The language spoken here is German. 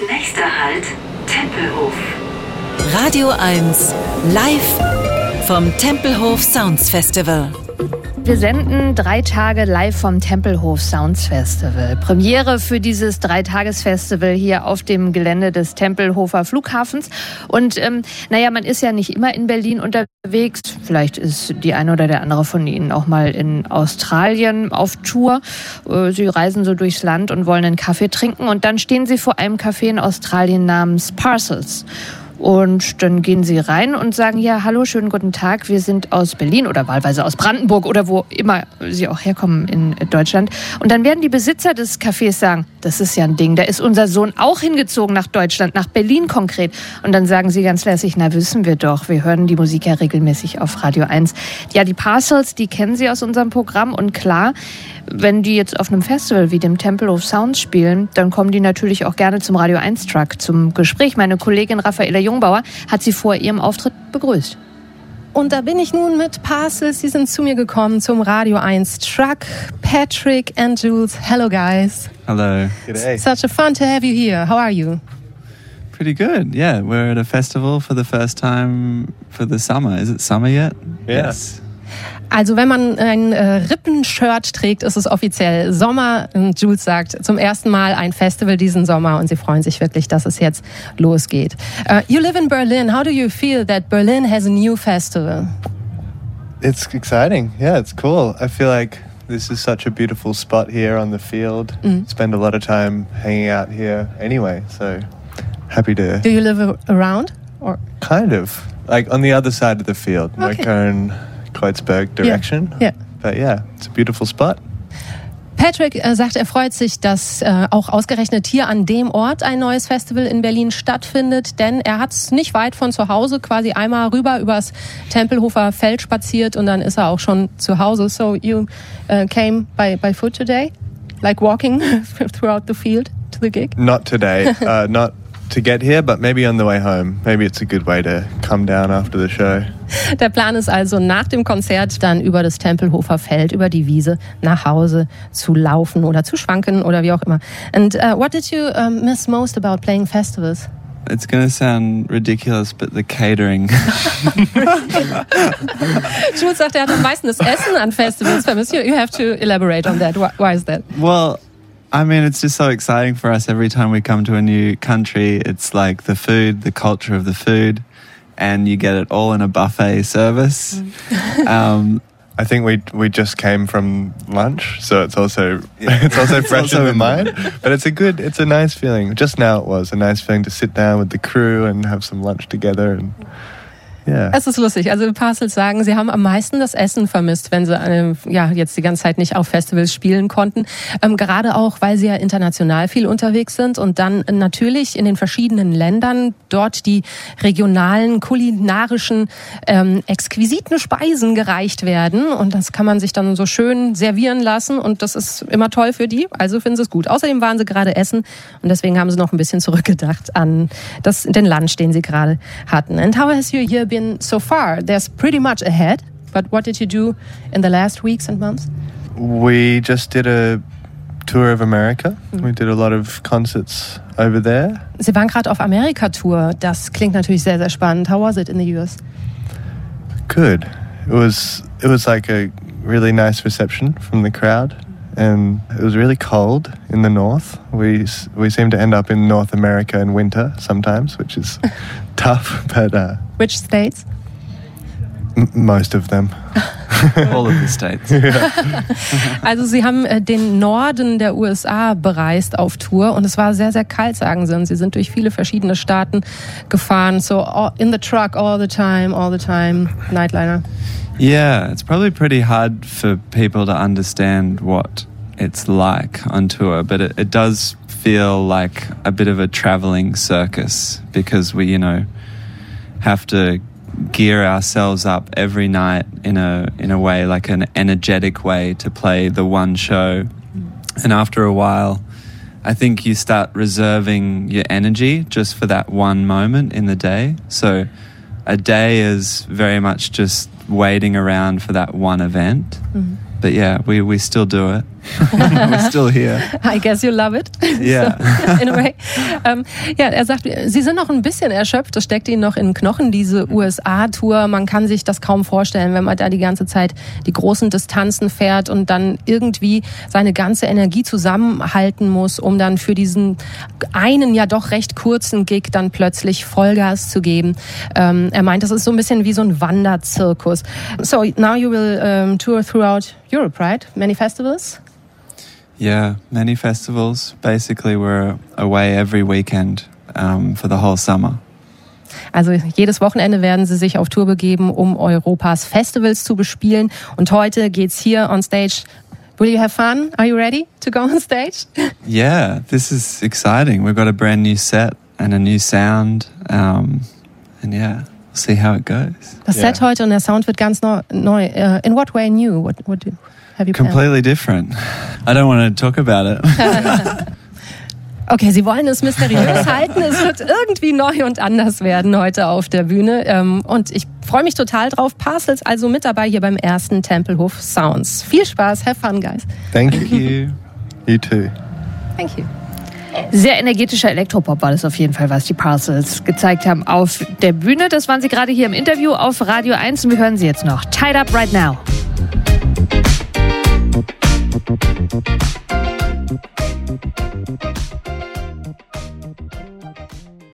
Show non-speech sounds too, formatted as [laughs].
Nächster Halt, Tempelhof. Radio 1, live vom Tempelhof Sounds Festival. Wir senden drei Tage live vom Tempelhof Sounds Festival. Premiere für dieses Dreitagesfestival hier auf dem Gelände des Tempelhofer Flughafens. Und ähm, naja, man ist ja nicht immer in Berlin unterwegs. Vielleicht ist die eine oder der andere von Ihnen auch mal in Australien auf Tour. Äh, Sie reisen so durchs Land und wollen einen Kaffee trinken. Und dann stehen Sie vor einem Café in Australien namens Parcels. Und dann gehen sie rein und sagen, ja, hallo, schönen guten Tag, wir sind aus Berlin oder wahlweise aus Brandenburg oder wo immer sie auch herkommen in Deutschland. Und dann werden die Besitzer des Cafés sagen, das ist ja ein Ding, da ist unser Sohn auch hingezogen nach Deutschland, nach Berlin konkret. Und dann sagen sie ganz lässig, na wissen wir doch, wir hören die Musik ja regelmäßig auf Radio 1. Ja, die Parcels, die kennen sie aus unserem Programm und klar, wenn die jetzt auf einem Festival wie dem Temple of Sounds spielen, dann kommen die natürlich auch gerne zum Radio 1 Truck zum Gespräch. Meine Kollegin Raffaela Jungbauer hat sie vor ihrem Auftritt begrüßt. Und da bin ich nun mit Parcels. Sie sind zu mir gekommen zum Radio 1 Truck. Patrick and Jules. Hello, guys. Hello. G'day. Such a fun to have you here. How are you? Pretty good. Yeah, we're at a festival for the first time for the summer. Is it summer yet? Yeah. Yes. Also wenn man ein äh, Rippenshirt trägt, ist es offiziell Sommer. Und Jules sagt zum ersten Mal ein Festival diesen Sommer und sie freuen sich wirklich, dass es jetzt losgeht. Uh, you live in Berlin. How do you feel that Berlin has a new festival? It's exciting. Yeah, it's cool. I feel like this is such a beautiful spot here on the field. Spend a lot of time hanging out here anyway, so happy to Do you live around? Or kind of like on the other side of the field, Okay. Neukölln, Kreuzberg direction. Yeah. But yeah, it's a beautiful spot. Patrick äh, sagt, er freut sich, dass äh, auch ausgerechnet hier an dem Ort ein neues Festival in Berlin stattfindet, denn er hat es nicht weit von zu Hause, quasi einmal rüber übers Tempelhofer Feld spaziert und dann ist er auch schon zu Hause. So you uh, came by, by foot today, like walking [laughs] throughout the field to the gig? Not today, [laughs] uh, not to get here, but maybe on the way home. Maybe it's a good way to come down after the show. Der Plan ist also nach dem Konzert dann über das Tempelhofer Feld, über die Wiese nach Hause zu laufen oder zu schwanken oder wie auch immer. And uh, what did you um, miss most about playing festivals? It's going to sound ridiculous, but the catering. [laughs] Jules sagt, er hat am meisten das Essen an Festivals vermisst. You, have to elaborate on that. Why is that? well, I mean, it's just so exciting for us every time we come to a new country. It's like the food, the culture of the food, and you get it all in a buffet service. [laughs] um, I think we we just came from lunch, so it's also [laughs] it's also [laughs] It's fresh also in the in- mind. But it's a good, it's a nice feeling. Just now, it was a nice feeling to sit down with the crew and have some lunch together, and yeah, Es ist lustig. Also Parcels sagen, sie haben am meisten das Essen vermisst, wenn sie ähm, ja jetzt die ganze Zeit nicht auf Festivals spielen konnten. Ähm, gerade auch, weil sie ja international viel unterwegs sind und dann natürlich in den verschiedenen Ländern dort die regionalen kulinarischen ähm, exquisiten Speisen gereicht werden und das kann man sich dann so schön servieren lassen und das ist immer toll für die. Also finden sie es gut. Außerdem waren sie gerade essen und deswegen haben sie noch ein bisschen zurückgedacht an das, den Lunch, den sie gerade hatten. And how has your year been so far? There's pretty much ahead, but what did you do in the last weeks and months? we just did a tour of America. We did a lot of concerts over there. Sie waren gerade auf Amerika-Tour. Das klingt natürlich sehr, sehr spannend. How was it in the US? Good. It was it was like a really nice reception from the crowd, and it was really cold in the north. We we seem to end up in North America in winter sometimes, which is [laughs] tough, but uh, Which states? m- most of them. [laughs] all of the states. [laughs] Also sie haben äh, den Norden der USA bereist auf Tour und es war sehr, sehr kalt, sagen sie. Und sie sind durch viele verschiedene Staaten gefahren. So in the truck all the time, all the time, Nightliner. Yeah, it's probably pretty hard for people to understand what it's like on tour, but it, it does feel like a bit of a traveling circus because we, you know, have to gear ourselves up every night in a in a way like an energetic way to play the one show. And after a while, I think you start reserving your energy just for that one moment in the day. So a day is very much just waiting around for that one event. Mm-hmm. But yeah, we, we still do it. [laughs] We're still here. I guess you love it. [laughs] Yeah. So, in a way. Ähm, ja, er sagt, Sie sind noch ein bisschen erschöpft. Das steckt Ihnen noch in den Knochen, diese USA-Tour. Man kann sich das kaum vorstellen, wenn man da die ganze Zeit die großen Distanzen fährt und dann irgendwie seine ganze Energie zusammenhalten muss, um dann für diesen einen ja doch recht kurzen Gig dann plötzlich Vollgas zu geben. Ähm, er meint, das ist so ein bisschen wie so ein Wanderzirkus. So, now you will um, tour throughout Europe, right? Many festivals? Yeah, many festivals. Basically, we're away every weekend um, for the whole summer. Also jedes Wochenende werden sie sich auf Tour begeben, um Europas Festivals zu bespielen. Und heute geht's hier on stage. Will you have fun? Are you ready to go on stage? [laughs] Yeah, this is exciting. We've got a brand new set and a new sound. Um, and yeah, we'll see how it goes. Das Yeah. Set heute und der Sound wird ganz neu. neu. Uh, in what way new? What, what do, have you planned? Completely different. I don't want to talk about it. [laughs] Okay, Sie wollen es mysteriös halten. Es wird irgendwie neu und anders werden heute auf der Bühne. Ähm, Und ich freue mich total drauf. Parcels also mit dabei hier beim ersten Tempelhof Sounds. Viel Spaß, have fun, guys. Thank you. Thank you. You too. Thank you. Sehr energetischer Elektropop war das auf jeden Fall, was die Parcels gezeigt haben auf der Bühne. Das waren sie gerade hier im Interview auf Radio 1 und wir hören sie jetzt noch. Tied Up Right Now. えっ?